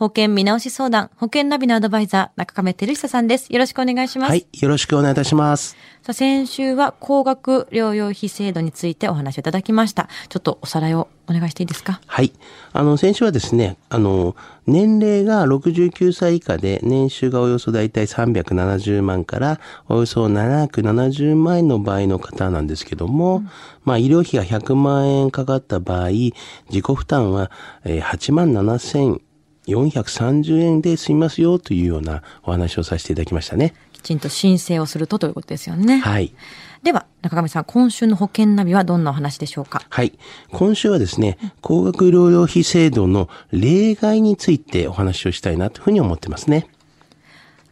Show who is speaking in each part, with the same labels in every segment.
Speaker 1: 保険見直し相談、保険ナビのアドバイザー、中亀照久さんです。よろしくお願いします。
Speaker 2: はい、よろしくお願いいたします。
Speaker 1: さあ、先週は高額療養費制度についてお話をいただきました。ちょっとおさらいをお願いしていいですか？
Speaker 2: はい。あの、先週はですね、あの、年齢が69歳以下で、年収がおよそだいたい370万から、およそ770万円の場合の方なんですけども、まあ、医療費が100万円かかった場合、自己負担は、えー8万7000 430円で済みますよというようなお話をさせていただきましたね。
Speaker 1: きちんと申請をするとということですよね。
Speaker 2: はい。
Speaker 1: では、中上さん、今週の保険ナビはどんなお話でしょうか？
Speaker 2: はい。今週はですね、高額療養費制度の例外についてお話をしたいなというふうに思ってますね。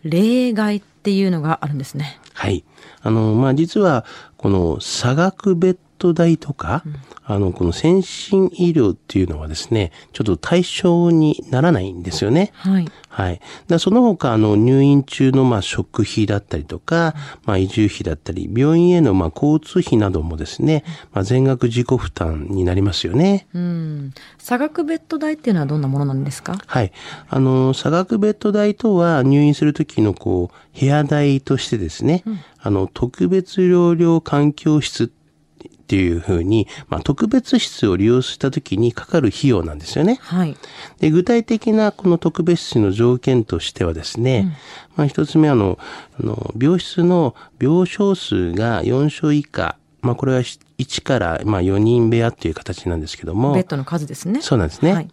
Speaker 1: 例外っていうのがあるんですね。
Speaker 2: はい。あの、まあ、実は、この差額ベッド代とか、あの、この先進医療っていうのはですね、ちょっと対象にならないんですよね。
Speaker 1: はい。
Speaker 2: はい。だその他、あの、入院中の、まあ、食費だったりとか、まあ、移住費だったり、病院への、まあ、交通費などもですね、まあ、全額自己負担になりますよね。
Speaker 1: うん。差額ベッド代っていうのはどんなものなんですか？
Speaker 2: はい。あの、差額ベッド代とは入院するときのこう、部屋代としてですね、あの、特別療養環境室っていうふうに、まあ、特別室を利用したときにかかる費用なんですよね。
Speaker 1: はい。
Speaker 2: で、具体的なこの特別室の条件としてはですね、まあ、一つ目あの、あの、病室の病床数が4床以下、まあ、これは1から、まあ、4人部屋っていう形なんですけども、
Speaker 1: ベッドの数ですね。
Speaker 2: そうなんですね。
Speaker 1: はい。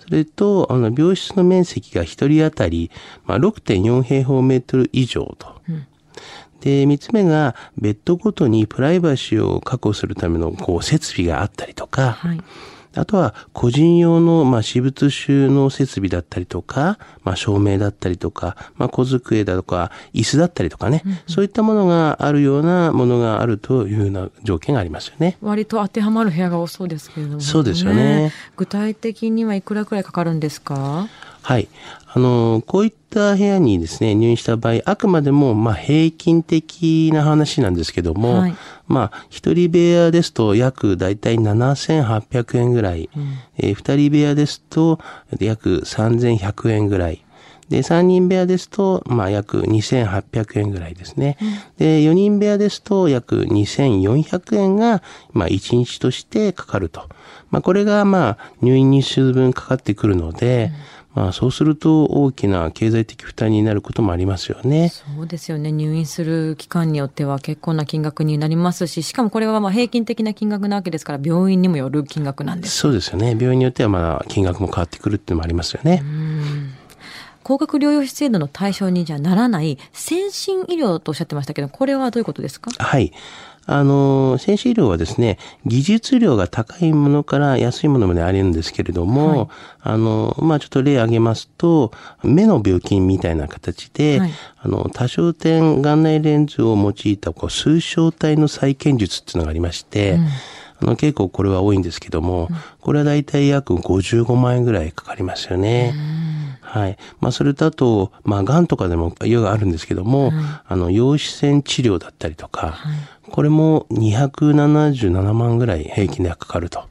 Speaker 2: それと、あの、病室の面積が一人当たり、まあ、6.4平方メートル以上と。で、三つ目が、ベッドごとにプライバシーを確保するための、こう、設備があったりとか、
Speaker 1: はい。
Speaker 2: あとは、個人用の、まあ、私物収納設備だったりとか、まあ、照明だったりとか、まあ、小机だとか、椅子だったりとかね、そういったものがあるようなものがあるというような条件がありますよね。
Speaker 1: 割と当てはまる部屋が多そうですけれども、
Speaker 2: そうですよね。
Speaker 1: 具体的にはいくらくらいかかるんですか？
Speaker 2: はい。あの、こういった部屋にですね、入院した場合、あくまでも、まあ、平均的な話なんですけども、
Speaker 1: はい
Speaker 2: まあ、一人部屋ですと、約だいたい7800円ぐらい、えー二人部屋ですと、約3100円ぐらい、で、三人部屋ですと、まあ、約2800円ぐらいですね。で、四人部屋ですと、約2400円が、まあ、一日としてかかると。まあ、これが、まあ、入院日数分かかってくるので、まあ、そうすると大きな経済的負担になることもありますよね。
Speaker 1: そうですよね。入院する期間によっては結構な金額になりますし、しかもこれはまあ平均的な金額なわけですから、病院にもよる金額なんです。
Speaker 2: そうですよね。病院によっては、まあ、金額も変わってくるっていうのもありますよね。
Speaker 1: 高額療養費制度の対象にじゃならない先進医療とおっしゃってましたけど、これはどういうことですか？
Speaker 2: はい。あの、先進医療はですね、技術量が高いものから安いものまであるんですけれども、
Speaker 1: はい。
Speaker 2: あの、まあ、ちょっと例挙げますと、目の病気みたいな形で、
Speaker 1: はい。
Speaker 2: あの、多焦点眼内レンズを用いたこう数焦体の再建術っていうのがありまして、あの、結構これは多いんですけども、これはだいたい約55万円ぐらいかかりますよね。はい。まあ、それとあと、まあ、癌とかでも用があるんですけども、あの、陽子線治療だったりとか、これも277万ぐらい平均でかかると。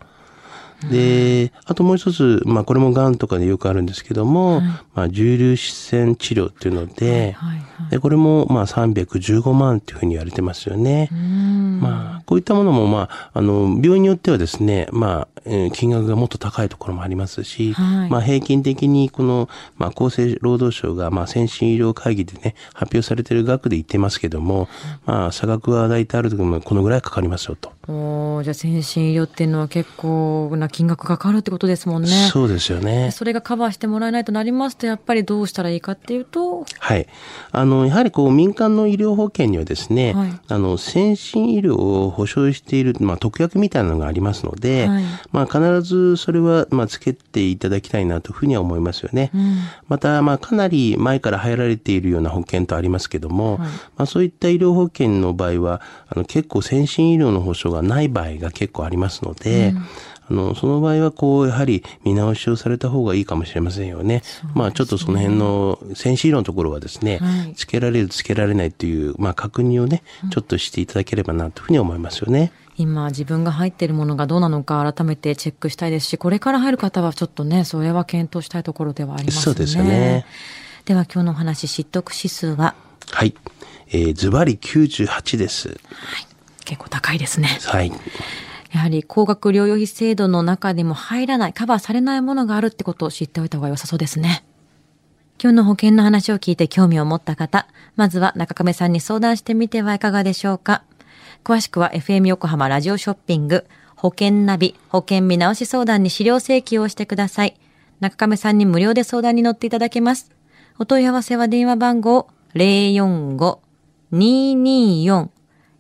Speaker 2: で、あともう一つ、まあ、これも癌とかでよくあるんですけども、まあ、重粒子線治療っていうので、
Speaker 1: はいはい。
Speaker 2: で、これも、まあ、315万っていうふうに言われてますよね。まあ、こういったものも、まあ、あの、病院によってはですね、まあ、えー金額がもっと高いところもありますし、
Speaker 1: はい
Speaker 2: まあ、平均的に、この、まあ、厚生労働省が、まあ、先進医療会議でね、発表されている額で言ってますけども、まあ、差額は大体ある時もこのぐらいかかりますよと。
Speaker 1: おーじゃあ先進医療っていうのは結構な金額かかるってことですもんね。
Speaker 2: そうですよね。
Speaker 1: それがカバーしてもらえないとなりますと、やっぱりどうしたらいいかっていうと、
Speaker 2: はい。あの、やはりこう、民間の医療保険にはですね、
Speaker 1: はい
Speaker 2: あの、先進医療を保障している、まあ、特約みたいなのがありますので、
Speaker 1: はい
Speaker 2: まあ、必ずそれは、まあ、つけていただきたいなというふうには思いますよね。また、まあ、かなり前から入られているような保険とありますけども、
Speaker 1: はい
Speaker 2: まあ、そういった医療保険の場合は、あの、結構先進医療の保障がない場合が結構ありますので、あの、その場合は、こう、やはり見直しをされた方がいいかもしれませんよね。まあ、ちょっとその辺の、センシーのところはですね、
Speaker 1: はい
Speaker 2: つけられる、つけられないという、まあ、確認をね、ちょっとしていただければな、というふうに思いますよね。
Speaker 1: 今自分が入っているものがどうなのか改めてチェックしたいですし、これから入る方はちょっとね、それは検討したいところではありますね。
Speaker 2: そうですよね。
Speaker 1: では今日のお話、知得指数は？
Speaker 2: はい。えー、ズバリ98です。
Speaker 1: 結構高いですね。
Speaker 2: はい。
Speaker 1: やはり高額療養費制度の中でも入らない、カバーされないものがあるってことを知っておいた方が良さそうですね。今日の保険の話を聞いて興味を持った方、まずは中亀さんに相談してみてはいかがでしょうか。詳しくは FM 横浜ラジオショッピング、保険ナビ、保険見直し相談に資料請求をしてください。中亀さんに無料で相談に乗っていただけます。お問い合わせは電話番号